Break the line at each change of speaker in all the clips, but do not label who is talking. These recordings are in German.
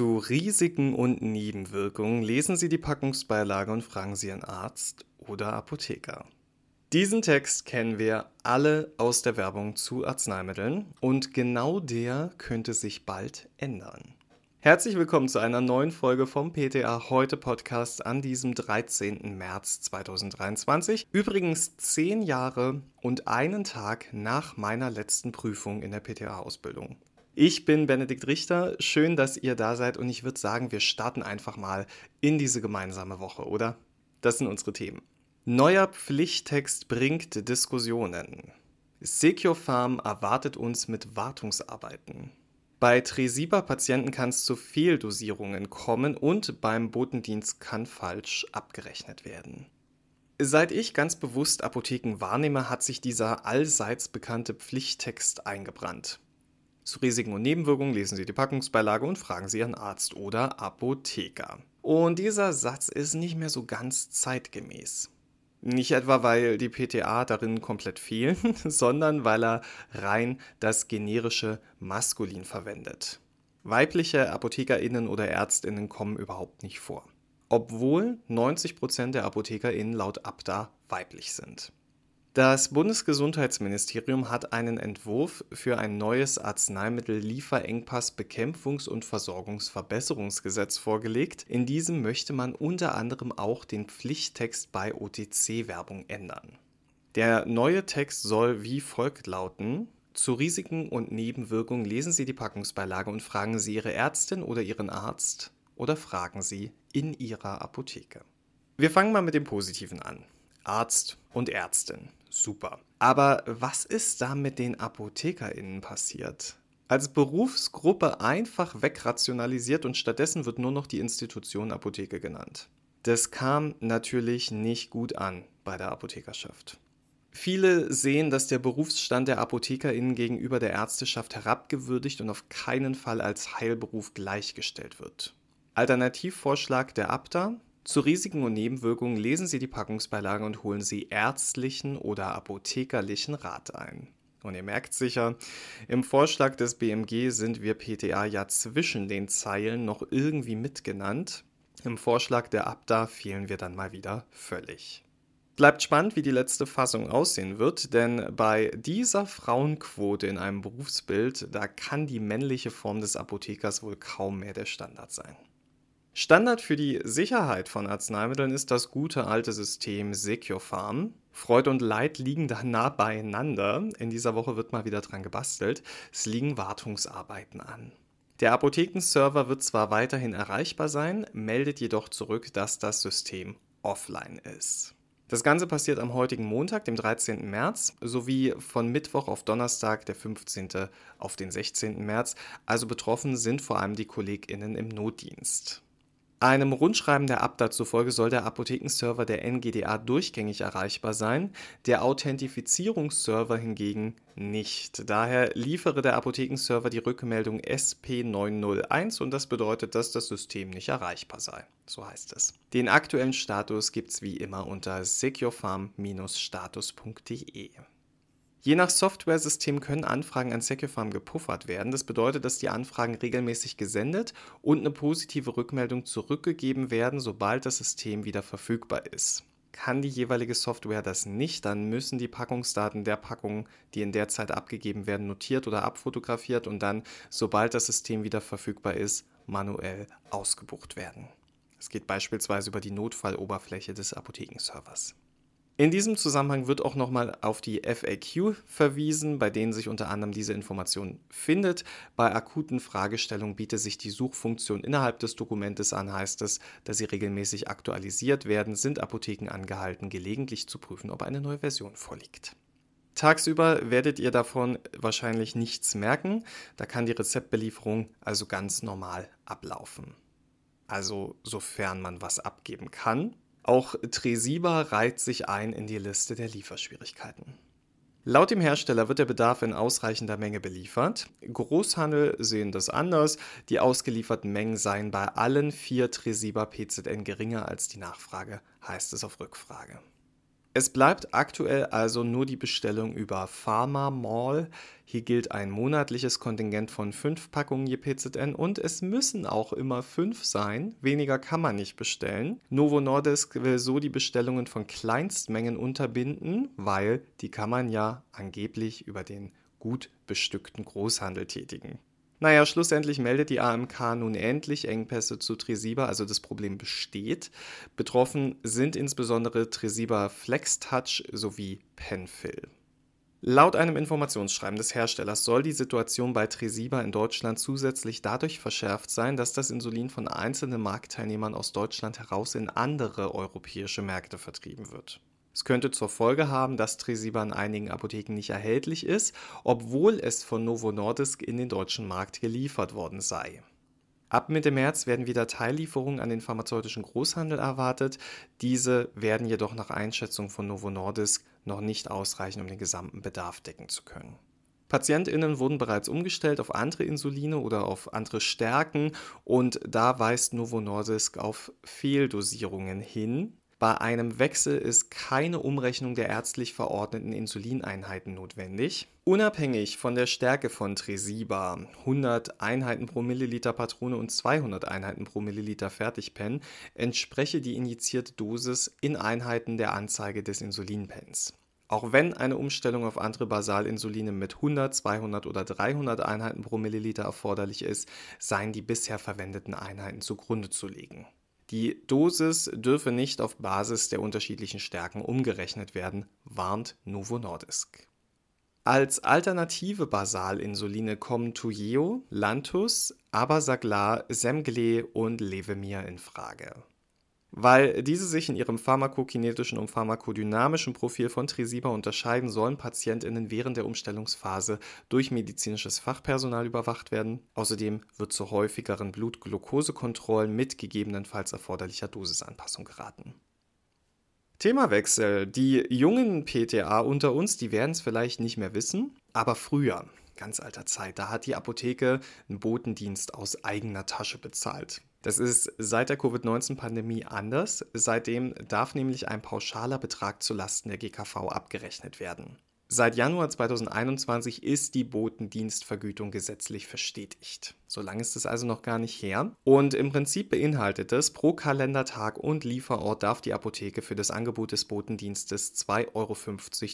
Zu Risiken und Nebenwirkungen lesen Sie die Packungsbeilage und fragen Sie Ihren Arzt oder Apotheker. Diesen Text kennen wir alle aus der Werbung zu Arzneimitteln und genau der könnte sich bald ändern. Herzlich willkommen zu einer neuen Folge vom PTA Heute Podcast an diesem 13. März 2023. Übrigens zehn Jahre und einen Tag nach meiner letzten Prüfung in der PTA-Ausbildung. Ich bin Benedikt Richter. Schön, dass ihr da seid und ich würde sagen, wir starten einfach mal in diese gemeinsame Woche, oder? Das sind unsere Themen. Neuer Pflichttext bringt Diskussionen. Secure Farm erwartet uns mit Wartungsarbeiten. Bei Tresiba-Patienten kann es zu Fehldosierungen kommen und beim Botendienst kann falsch abgerechnet werden. Seit ich ganz bewusst Apotheken wahrnehme, hat sich dieser allseits bekannte Pflichttext eingebrannt. Zu Risiken und Nebenwirkungen lesen Sie die Packungsbeilage und fragen Sie Ihren Arzt oder Apotheker. Und dieser Satz ist nicht mehr so ganz zeitgemäß. Nicht etwa, weil die PTA darin komplett fehlen, sondern weil er rein das generische Maskulin verwendet. Weibliche ApothekerInnen oder ÄrztInnen kommen überhaupt nicht vor. Obwohl 90% der ApothekerInnen laut ABDA weiblich sind. Das Bundesgesundheitsministerium hat einen Entwurf für ein neues Arzneimittel-Lieferengpass-Bekämpfungs- und Versorgungsverbesserungsgesetz vorgelegt. In diesem möchte man unter anderem auch den Pflichttext bei OTC-Werbung ändern. Der neue Text soll wie folgt lauten: Zu Risiken und Nebenwirkungen lesen Sie die Packungsbeilage und fragen Sie Ihre Ärztin oder Ihren Arzt oder fragen Sie in Ihrer Apotheke. Wir fangen mal mit dem Positiven an. Arzt und Ärztin. Super. Aber was ist da mit den ApothekerInnen passiert? Als Berufsgruppe einfach wegrationalisiert und stattdessen wird nur noch die Institution Apotheke genannt. Das kam natürlich nicht gut an bei der Apothekerschaft. Viele sehen, dass der Berufsstand der ApothekerInnen gegenüber der Ärzteschaft herabgewürdigt und auf keinen Fall als Heilberuf gleichgestellt wird. Alternativvorschlag der ABDA, zu Risiken und Nebenwirkungen lesen Sie die Packungsbeilage und holen Sie ärztlichen oder apothekerlichen Rat ein. Und ihr merkt sicher, im Vorschlag des BMG sind wir PTA ja zwischen den Zeilen noch irgendwie mitgenannt. Im Vorschlag der Abda fehlen wir dann mal wieder völlig. Bleibt spannend, wie die letzte Fassung aussehen wird, denn bei dieser Frauenquote in einem Berufsbild, da kann die männliche Form des Apothekers wohl kaum mehr der Standard sein. Standard für die Sicherheit von Arzneimitteln ist das gute alte System Secure Farm. Freud und Leid liegen da nah beieinander. In dieser Woche wird mal wieder dran gebastelt. Es liegen Wartungsarbeiten an. Der Apothekenserver wird zwar weiterhin erreichbar sein, meldet jedoch zurück, dass das System offline ist. Das Ganze passiert am heutigen Montag, dem 13. März, sowie von Mittwoch auf Donnerstag, der 15. auf den 16. März. Also betroffen sind vor allem die KollegInnen im Notdienst. Einem Rundschreiben der Abda zufolge soll der Apothekenserver der NGDA durchgängig erreichbar sein, der Authentifizierungsserver hingegen nicht. Daher liefere der Apothekenserver die Rückmeldung SP901 und das bedeutet, dass das System nicht erreichbar sei. So heißt es. Den aktuellen Status gibt es wie immer unter securefarm-status.de. Je nach Softwaresystem können Anfragen an Secufarm gepuffert werden. Das bedeutet, dass die Anfragen regelmäßig gesendet und eine positive Rückmeldung zurückgegeben werden, sobald das System wieder verfügbar ist. Kann die jeweilige Software das nicht, dann müssen die Packungsdaten der Packungen, die in der Zeit abgegeben werden, notiert oder abfotografiert und dann, sobald das System wieder verfügbar ist, manuell ausgebucht werden. Es geht beispielsweise über die Notfalloberfläche des Apothekenservers. In diesem Zusammenhang wird auch nochmal auf die FAQ verwiesen, bei denen sich unter anderem diese Information findet. Bei akuten Fragestellungen bietet sich die Suchfunktion innerhalb des Dokumentes an, heißt es, dass sie regelmäßig aktualisiert werden, sind Apotheken angehalten, gelegentlich zu prüfen, ob eine neue Version vorliegt. Tagsüber werdet ihr davon wahrscheinlich nichts merken, da kann die Rezeptbelieferung also ganz normal ablaufen. Also sofern man was abgeben kann, auch Tresiba reiht sich ein in die Liste der Lieferschwierigkeiten. Laut dem Hersteller wird der Bedarf in ausreichender Menge beliefert. Großhandel sehen das anders. Die ausgelieferten Mengen seien bei allen vier Tresiba PZN geringer als die Nachfrage, heißt es auf Rückfrage. Es bleibt aktuell also nur die Bestellung über Pharma Mall. Hier gilt ein monatliches Kontingent von fünf Packungen je PZN und es müssen auch immer fünf sein. Weniger kann man nicht bestellen. Novo Nordisk will so die Bestellungen von Kleinstmengen unterbinden, weil die kann man ja angeblich über den gut bestückten Großhandel tätigen. Naja, schlussendlich meldet die AMK nun endlich Engpässe zu Tresiba, also das Problem besteht. Betroffen sind insbesondere Tresiba FlexTouch sowie Penfill. Laut einem Informationsschreiben des Herstellers soll die Situation bei Tresiba in Deutschland zusätzlich dadurch verschärft sein, dass das Insulin von einzelnen Marktteilnehmern aus Deutschland heraus in andere europäische Märkte vertrieben wird. Es könnte zur Folge haben, dass Tresiba in einigen Apotheken nicht erhältlich ist, obwohl es von Novo Nordisk in den deutschen Markt geliefert worden sei. Ab Mitte März werden wieder Teillieferungen an den pharmazeutischen Großhandel erwartet. Diese werden jedoch nach Einschätzung von Novo Nordisk noch nicht ausreichen, um den gesamten Bedarf decken zu können. PatientInnen wurden bereits umgestellt auf andere Insuline oder auf andere Stärken und da weist Novo Nordisk auf Fehldosierungen hin. Bei einem Wechsel ist keine Umrechnung der ärztlich verordneten Insulineinheiten notwendig. Unabhängig von der Stärke von Tresiba, 100 Einheiten pro Milliliter Patrone und 200 Einheiten pro Milliliter Fertigpen, entspreche die injizierte Dosis in Einheiten der Anzeige des Insulinpens. Auch wenn eine Umstellung auf andere Basalinsuline mit 100, 200 oder 300 Einheiten pro Milliliter erforderlich ist, seien die bisher verwendeten Einheiten zugrunde zu legen. Die Dosis dürfe nicht auf Basis der unterschiedlichen Stärken umgerechnet werden, warnt Novo Nordisk. Als alternative Basalinsuline kommen Toujeo, Lantus, Abasaglar, Semgle und Levemir in Frage. Weil diese sich in ihrem pharmakokinetischen und pharmakodynamischen Profil von Tresiba unterscheiden, sollen PatientInnen während der Umstellungsphase durch medizinisches Fachpersonal überwacht werden. Außerdem wird zu häufigeren Blutglukosekontrollen mit gegebenenfalls erforderlicher Dosisanpassung geraten. Themawechsel. Die jungen PTA unter uns, die werden es vielleicht nicht mehr wissen, aber früher, ganz alter Zeit, da hat die Apotheke einen Botendienst aus eigener Tasche bezahlt. Das ist seit der Covid-19-Pandemie anders. Seitdem darf nämlich ein pauschaler Betrag zulasten der GKV abgerechnet werden. Seit Januar 2021 ist die Botendienstvergütung gesetzlich verstetigt. So lange ist es also noch gar nicht her. Und im Prinzip beinhaltet es, pro Kalendertag und Lieferort darf die Apotheke für das Angebot des Botendienstes 2,50 Euro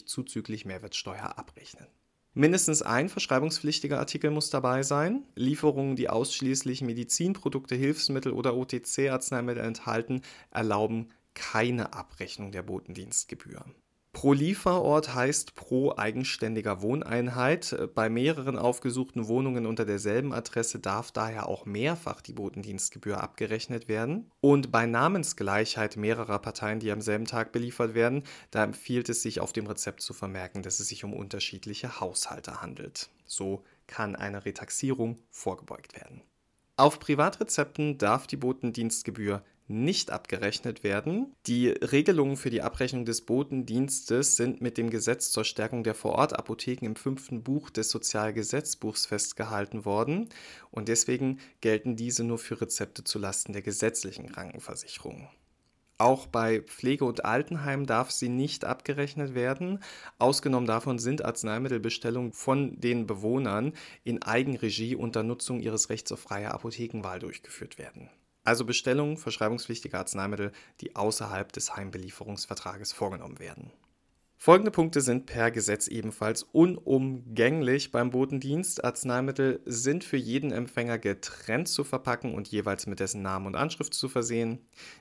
zuzüglich Mehrwertsteuer abrechnen. Mindestens ein verschreibungspflichtiger Artikel muss dabei sein. Lieferungen, die ausschließlich Medizinprodukte, Hilfsmittel oder OTC-Arzneimittel enthalten, erlauben keine Abrechnung der Botendienstgebühr. Pro Lieferort heißt pro eigenständiger Wohneinheit. Bei mehreren aufgesuchten Wohnungen unter derselben Adresse darf daher auch mehrfach die Botendienstgebühr abgerechnet werden. Und bei Namensgleichheit mehrerer Parteien, die am selben Tag beliefert werden, da empfiehlt es sich auf dem Rezept zu vermerken, dass es sich um unterschiedliche Haushalte handelt. So kann eine Retaxierung vorgebeugt werden. Auf Privatrezepten darf die Botendienstgebühr nicht abgerechnet werden. Die Regelungen für die Abrechnung des Botendienstes sind mit dem Gesetz zur Stärkung der Vorortapotheken im fünften Buch des Sozialgesetzbuchs festgehalten worden und deswegen gelten diese nur für Rezepte zulasten der gesetzlichen Krankenversicherung. Auch bei Pflege- und Altenheim darf sie nicht abgerechnet werden. Ausgenommen davon sind Arzneimittelbestellungen von den Bewohnern in Eigenregie unter Nutzung ihres Rechts auf freie Apothekenwahl durchgeführt werden also Bestellungen verschreibungspflichtiger Arzneimittel, die außerhalb des Heimbelieferungsvertrages vorgenommen werden. Folgende Punkte sind per Gesetz ebenfalls unumgänglich beim Botendienst. Arzneimittel sind für jeden Empfänger getrennt zu verpacken und jeweils mit dessen Namen und Anschrift zu versehen.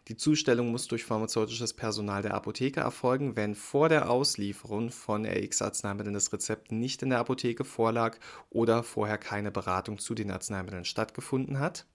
Die Zustellung muss durch pharmazeutisches Personal der Apotheke erfolgen, wenn vor der Auslieferung von RX-Arzneimitteln das Rezept nicht in der Apotheke vorlag oder vorher keine Beratung zu den Arzneimitteln stattgefunden hat.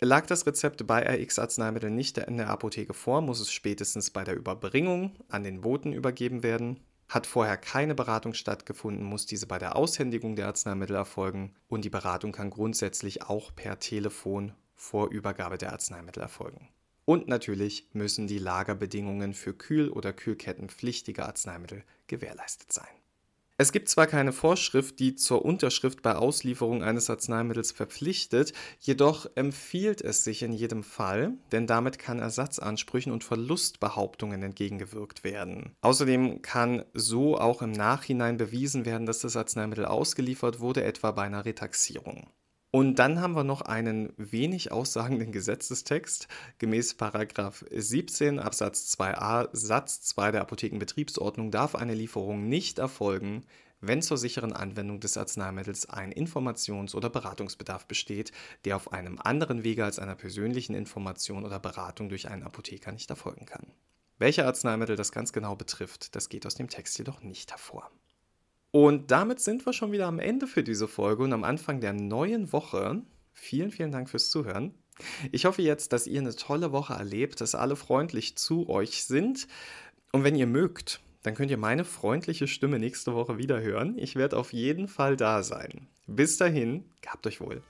Lag das Rezept bei RX-Arzneimitteln nicht in der Apotheke vor, muss es spätestens bei der Überbringung an den Boten übergeben werden. Hat vorher keine Beratung stattgefunden, muss diese bei der Aushändigung der Arzneimittel erfolgen und die Beratung kann grundsätzlich auch per Telefon vor Übergabe der Arzneimittel erfolgen. Und natürlich müssen die Lagerbedingungen für Kühl- oder kühlkettenpflichtige Arzneimittel gewährleistet sein. Es gibt zwar keine Vorschrift, die zur Unterschrift bei Auslieferung eines Arzneimittels verpflichtet, jedoch empfiehlt es sich in jedem Fall, denn damit kann Ersatzansprüchen und Verlustbehauptungen entgegengewirkt werden. Außerdem kann so auch im Nachhinein bewiesen werden, dass das Arzneimittel ausgeliefert wurde, etwa bei einer Retaxierung. Und dann haben wir noch einen wenig aussagenden Gesetzestext. Gemäß 17 Absatz 2a Satz 2 der Apothekenbetriebsordnung darf eine Lieferung nicht erfolgen, wenn zur sicheren Anwendung des Arzneimittels ein Informations- oder Beratungsbedarf besteht, der auf einem anderen Wege als einer persönlichen Information oder Beratung durch einen Apotheker nicht erfolgen kann. Welche Arzneimittel das ganz genau betrifft, das geht aus dem Text jedoch nicht hervor. Und damit sind wir schon wieder am Ende für diese Folge und am Anfang der neuen Woche. Vielen, vielen Dank fürs Zuhören. Ich hoffe jetzt, dass ihr eine tolle Woche erlebt, dass alle freundlich zu euch sind. Und wenn ihr mögt, dann könnt ihr meine freundliche Stimme nächste Woche wieder hören. Ich werde auf jeden Fall da sein. Bis dahin, gehabt euch wohl.